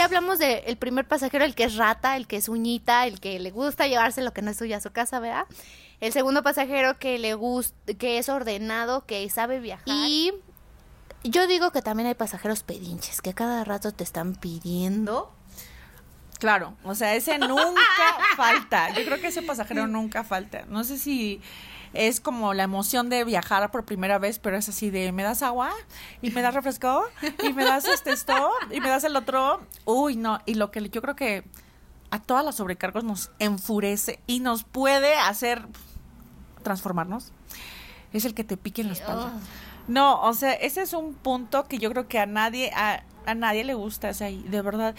ya hablamos del primer pasajero, el que es rata, el que es uñita, el que le gusta llevarse lo que no es suyo a su casa, ¿verdad? El segundo pasajero que le gusta, que es ordenado, que sabe viajar. Y yo digo que también hay pasajeros pedinches, que cada rato te están pidiendo. Claro, o sea, ese nunca falta. Yo creo que ese pasajero nunca falta. No sé si es como la emoción de viajar por primera vez, pero es así de, ¿me das agua? ¿Y me das refresco? ¿Y me das este esto? ¿Y me das el otro? Uy, no, y lo que yo creo que a todas las sobrecargos nos enfurece y nos puede hacer transformarnos es el que te pique en la espalda. No, o sea, ese es un punto que yo creo que a nadie, a, a nadie le gusta, o sea, de verdad,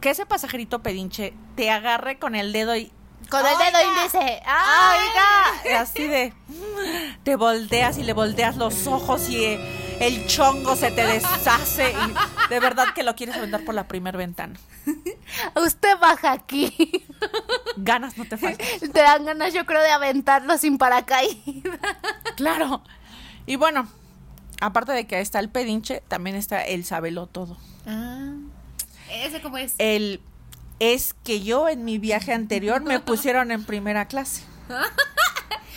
que ese pasajerito pedinche te agarre con el dedo y con el dedo índice. ¡Oiga! Así de. Te volteas y le volteas los ojos y el chongo se te deshace. Y de verdad que lo quieres aventar por la primera ventana. Usted baja aquí. Ganas no te faltan. Te dan ganas, yo creo, de aventarlo sin paracaídas. Claro. Y bueno, aparte de que está el pedinche, también está el sabelo todo. Ah. ¿Ese cómo es? El es que yo en mi viaje anterior me pusieron en primera clase.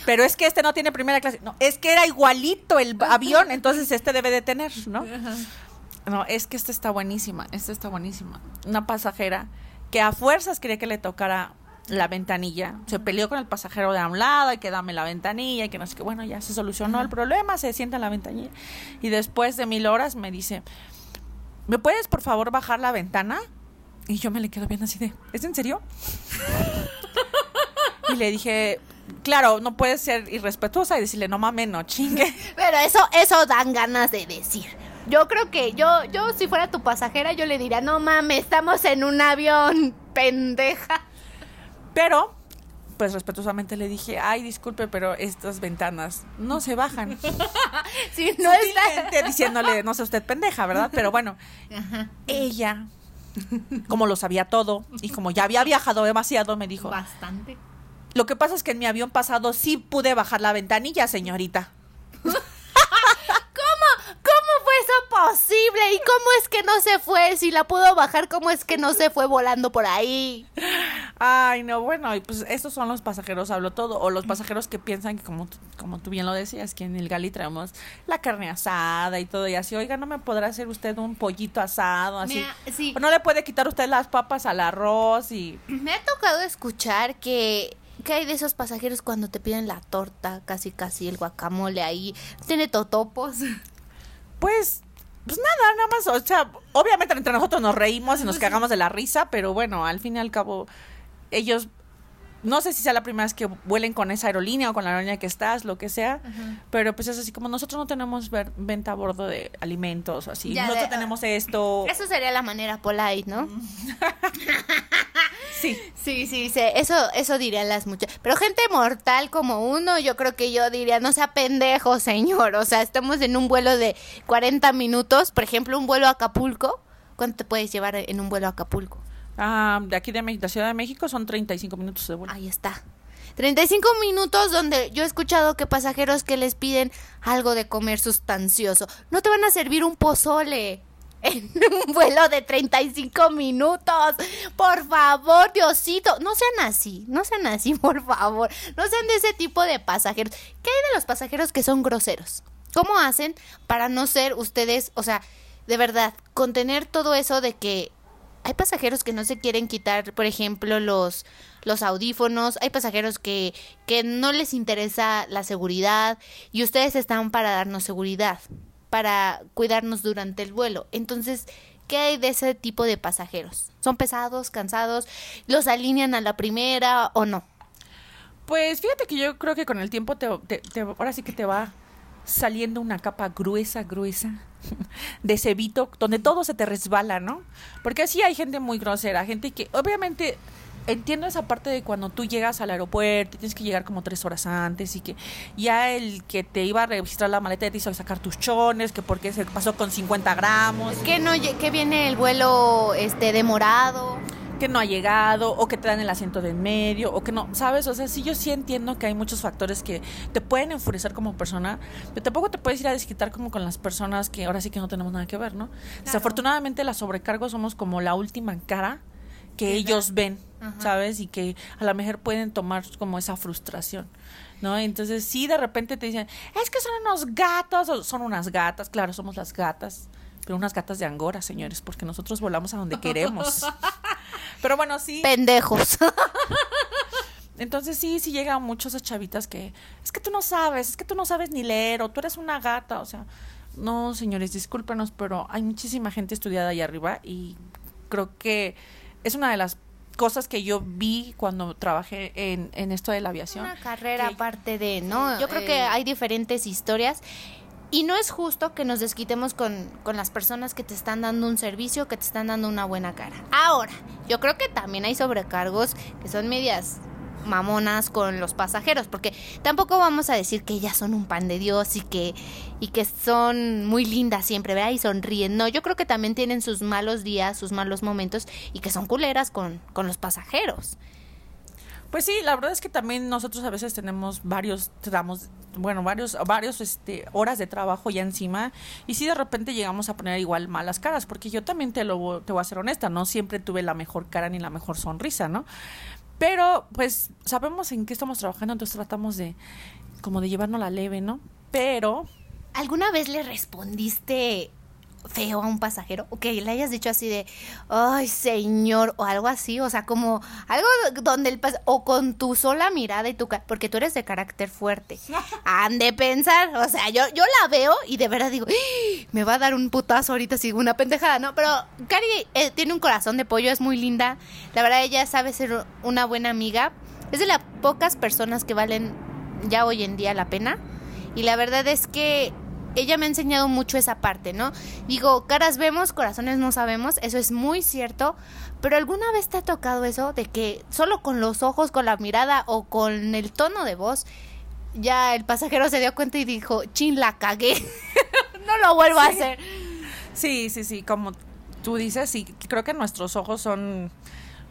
Pero es que este no tiene primera clase. No, es que era igualito el avión, entonces este debe de tener, ¿no? No, es que esta está buenísima, esta está buenísima. Una pasajera que a fuerzas quería que le tocara la ventanilla. Se peleó con el pasajero de un lado y que dame la ventanilla y que no sé qué. Bueno, ya se solucionó el problema, se sienta en la ventanilla. Y después de mil horas me dice, ¿me puedes por favor bajar la ventana? Y yo me le quedo bien así de, ¿es en serio? y le dije, claro, no puedes ser irrespetuosa y decirle, no mames, no chingue. Pero eso, eso dan ganas de decir. Yo creo que yo, yo si fuera tu pasajera, yo le diría, no mames, estamos en un avión, pendeja. Pero, pues respetuosamente le dije, ay, disculpe, pero estas ventanas no se bajan. sí, no está... diciéndole, no sé usted pendeja, ¿verdad? Pero bueno, ella como lo sabía todo y como ya había viajado demasiado, me dijo. Bastante. Lo que pasa es que en mi avión pasado sí pude bajar la ventanilla, señorita. ¿Cómo fue eso posible? ¿Y cómo es que no se fue? Si la pudo bajar, ¿cómo es que no se fue volando por ahí? Ay, no, bueno, y pues estos son los pasajeros, hablo todo, o los pasajeros que piensan que como, como tú bien lo decías, que en el gali traemos la carne asada y todo, y así, oiga, ¿no me podrá hacer usted un pollito asado? Así, sí. o no le puede quitar usted las papas al arroz y... Me ha tocado escuchar que ¿Qué hay de esos pasajeros cuando te piden la torta, casi casi el guacamole ahí? ¿Tiene totopos? Pues, pues nada, nada más, o sea, obviamente entre nosotros nos reímos y nos cagamos de la risa, pero bueno, al fin y al cabo, ellos no sé si sea la primera vez que vuelen con esa aerolínea o con la aerolínea que estás, lo que sea, pero pues es así como nosotros no tenemos venta a bordo de alimentos o así. nosotros tenemos esto. Eso sería la manera polite, ¿no? sí. Sí, sí, sí, eso eso dirían las muchas. Pero gente mortal como uno, yo creo que yo diría, no sea pendejo, señor. O sea, estamos en un vuelo de 40 minutos, por ejemplo, un vuelo a Acapulco. ¿Cuánto te puedes llevar en un vuelo a Acapulco? Ah, de aquí de la Ciudad de México son 35 minutos de vuelo. Ahí está. 35 minutos donde yo he escuchado que pasajeros que les piden algo de comer sustancioso. No te van a servir un pozole en un vuelo de 35 minutos. Por favor, Diosito. No sean así, no sean así, por favor. No sean de ese tipo de pasajeros. ¿Qué hay de los pasajeros que son groseros? ¿Cómo hacen para no ser ustedes, o sea, de verdad, contener todo eso de que hay pasajeros que no se quieren quitar, por ejemplo, los, los audífonos, hay pasajeros que, que no les interesa la seguridad y ustedes están para darnos seguridad, para cuidarnos durante el vuelo. Entonces, ¿qué hay de ese tipo de pasajeros? ¿Son pesados, cansados? ¿Los alinean a la primera o no? Pues fíjate que yo creo que con el tiempo te, ahora sí que te va saliendo una capa gruesa, gruesa de cebito, donde todo se te resbala, ¿no? Porque así hay gente muy grosera, gente que obviamente entiendo esa parte de cuando tú llegas al aeropuerto, tienes que llegar como tres horas antes y que ya el que te iba a registrar la maleta te hizo sacar tus chones, que porque se pasó con 50 gramos. Que no, que viene el vuelo este demorado que no ha llegado, o que te dan el asiento de en medio, o que no, ¿sabes? O sea, sí, yo sí entiendo que hay muchos factores que te pueden enfurecer como persona, pero tampoco te puedes ir a desquitar como con las personas que ahora sí que no tenemos nada que ver, ¿no? Desafortunadamente, las sobrecargos somos como la última cara que ellos ven, ¿sabes? Y que a lo mejor pueden tomar como esa frustración. ¿no? Entonces, sí, de repente te dicen, es que son unos gatos, son unas gatas, claro, somos las gatas, pero unas gatas de Angora, señores, porque nosotros volamos a donde queremos. pero bueno, sí. Pendejos. Entonces sí, sí llegan muchas chavitas que, es que tú no sabes, es que tú no sabes ni leer, o tú eres una gata, o sea, no, señores, discúlpenos, pero hay muchísima gente estudiada ahí arriba y creo que es una de las cosas que yo vi cuando trabajé en, en esto de la aviación. Una carrera aparte de, ¿no? Yo creo que eh, hay diferentes historias. Y no es justo que nos desquitemos con, con, las personas que te están dando un servicio, que te están dando una buena cara. Ahora, yo creo que también hay sobrecargos que son medias mamonas con los pasajeros, porque tampoco vamos a decir que ellas son un pan de Dios y que, y que son muy lindas siempre, ¿verdad? Y sonríen. No, yo creo que también tienen sus malos días, sus malos momentos y que son culeras con, con los pasajeros. Pues sí, la verdad es que también nosotros a veces tenemos varios tramos, bueno, varios, varios este, horas de trabajo ya encima y si de repente llegamos a poner igual malas caras, porque yo también te lo te voy a ser honesta, no siempre tuve la mejor cara ni la mejor sonrisa, ¿no? Pero pues sabemos en qué estamos trabajando, entonces tratamos de como de llevarnos la leve, ¿no? Pero... ¿Alguna vez le respondiste feo a un pasajero o que le hayas dicho así de ay señor o algo así o sea como algo donde el pas o con tu sola mirada y tu porque tú eres de carácter fuerte. Han de pensar o sea yo yo la veo y de verdad digo me va a dar un putazo ahorita si una pendejada no pero Cari eh, tiene un corazón de pollo es muy linda. La verdad ella sabe ser una buena amiga. Es de las pocas personas que valen ya hoy en día la pena. Y la verdad es que ella me ha enseñado mucho esa parte, ¿no? Digo, caras vemos, corazones no sabemos, eso es muy cierto, pero ¿alguna vez te ha tocado eso de que solo con los ojos, con la mirada o con el tono de voz, ya el pasajero se dio cuenta y dijo, chin, la cagué, no lo vuelvo a hacer? Sí, sí, sí, como tú dices, sí, creo que nuestros ojos son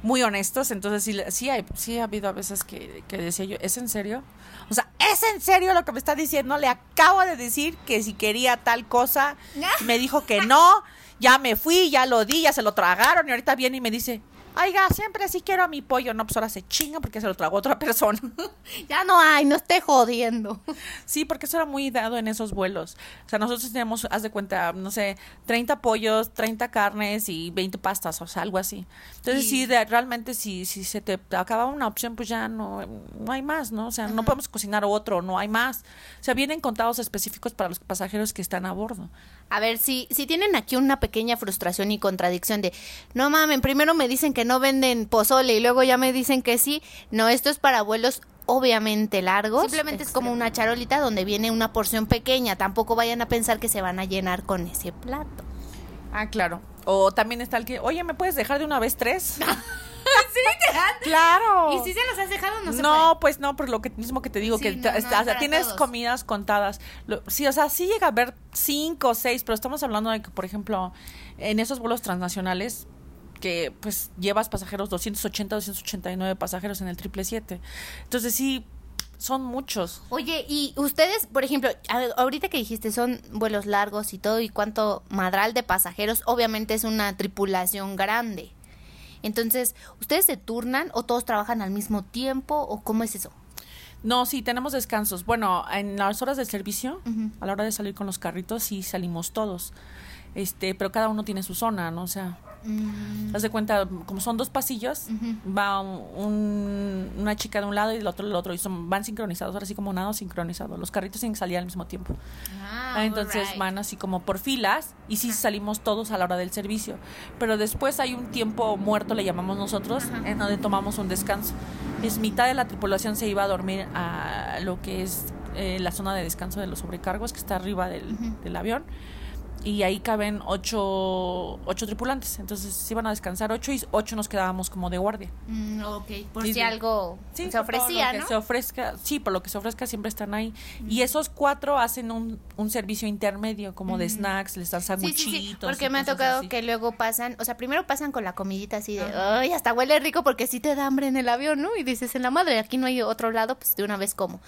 muy honestos, entonces sí, sí, hay, sí ha habido a veces que, que decía yo, ¿es en serio? O sea, ¿es en serio lo que me está diciendo? Le acabo de decir que si quería tal cosa, me dijo que no, ya me fui, ya lo di, ya se lo tragaron y ahorita viene y me dice, Oiga, siempre sí quiero a mi pollo. No, pues ahora se chinga porque se lo tragó otra persona. ya no hay, no esté jodiendo. Sí, porque eso era muy dado en esos vuelos. O sea, nosotros teníamos, haz de cuenta, no sé, 30 pollos, 30 carnes y 20 pastas, o sea, algo así. Entonces, sí, realmente si, si se te acaba una opción, pues ya no, no hay más, ¿no? O sea, no podemos cocinar otro, no hay más. O sea, vienen contados específicos para los pasajeros que están a bordo. A ver, si, si tienen aquí una pequeña frustración y contradicción de, no mames, primero me dicen que no venden pozole y luego ya me dicen que sí, no, esto es para vuelos obviamente largos. Simplemente es, como una charolita donde viene una porción pequeña, tampoco vayan a pensar que se van a llenar con ese plato. Ah, claro. O también está el que, oye, ¿me puedes dejar de una vez tres? sí, te dan. Claro. ¿Y si se los has dejado? No, no pues no, por lo que mismo que te digo, que tienes comidas contadas. sí, o sea, sí llega a haber cinco o seis, pero estamos hablando de que, por ejemplo, en esos vuelos transnacionales, que pues llevas pasajeros 280, 289 pasajeros en el 777. Entonces sí, son muchos. Oye, y ustedes, por ejemplo, ahorita que dijiste son vuelos largos y todo, y cuánto madral de pasajeros, obviamente es una tripulación grande. Entonces, ¿ustedes se turnan o todos trabajan al mismo tiempo o cómo es eso? No, sí, tenemos descansos. Bueno, en las horas del servicio, a la hora de salir con los carritos, sí salimos todos. Este, pero cada uno tiene su zona, ¿no? O sea, Mm. Haz de cuenta, como son dos pasillos, va una chica de un lado y el otro del otro, y son, van sincronizados, ahora sí como nada sincronizado. Los carritos tienen que salir al mismo tiempo. Ah, ah, entonces van así como por filas, y sí salimos todos a la hora del servicio. Pero después hay un tiempo muerto, le llamamos nosotros, en donde tomamos un descanso. Es mitad de la tripulación se iba a dormir a lo que es eh, la zona de descanso de los sobrecargos, que está arriba del, del avión y ahí caben ocho, ocho tripulantes. Entonces se iban a descansar ocho y ocho nos quedábamos como de guardia. Mm, ok, por Sí, si sí. algo Sí, se ofrecía, lo que ¿no? Se ofrezca, sí, por lo que se ofrezca siempre están ahí. Y esos cuatro hacen un, un servicio intermedio, como de snacks, les dan Sí, sí, sanguchitos. sí, y porque me ha tocado así. que luego pasan, o sea, primero pasan con la comidita así de, ay, hasta huele rico porque sí te da hambre en el avión, ¿no? Y dices, en la madre, aquí no hay otro lado, pues de una vez como.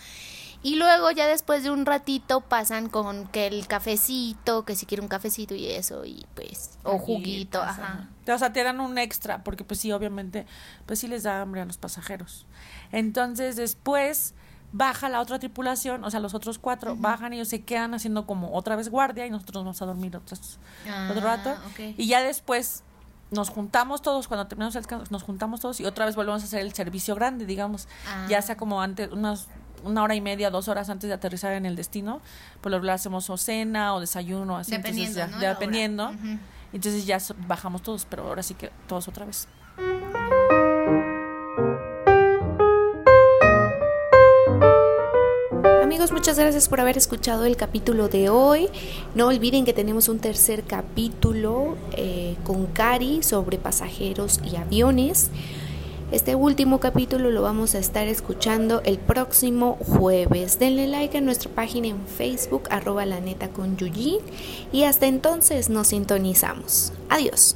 Y luego ya después de un ratito pasan con que el cafecito, que si quiere un cafecito y eso, y pues, o juguito, ajá. O sea, te dan un extra, porque pues sí, obviamente, pues sí les da hambre a los pasajeros. Entonces, después baja la otra tripulación, o sea, los otros cuatro bajan y ellos se quedan haciendo como otra vez guardia y nosotros nos vamos a dormir otros, otro Ah, rato. ok. Y ya después nos juntamos todos, cuando terminamos el descanso, nos juntamos todos y otra vez volvemos a hacer el servicio grande, digamos, Ah. ya sea como antes, unas una hora y media, dos horas antes de aterrizar en el destino, por lo regular hacemos o cena o desayuno, así, Dependiendo, entonces ya, ¿no? Dependiendo. Entonces ya bajamos todos, pero ahora sí que todos otra vez. Amigos, muchas gracias por haber escuchado el capítulo de hoy. No olviden que tenemos un tercer capítulo eh, con Cari sobre pasajeros y aviones. Este último capítulo lo vamos a estar escuchando el próximo jueves. Denle like a nuestra página en Facebook, arroba la neta con Yuyi. Y hasta entonces nos sintonizamos. Adiós.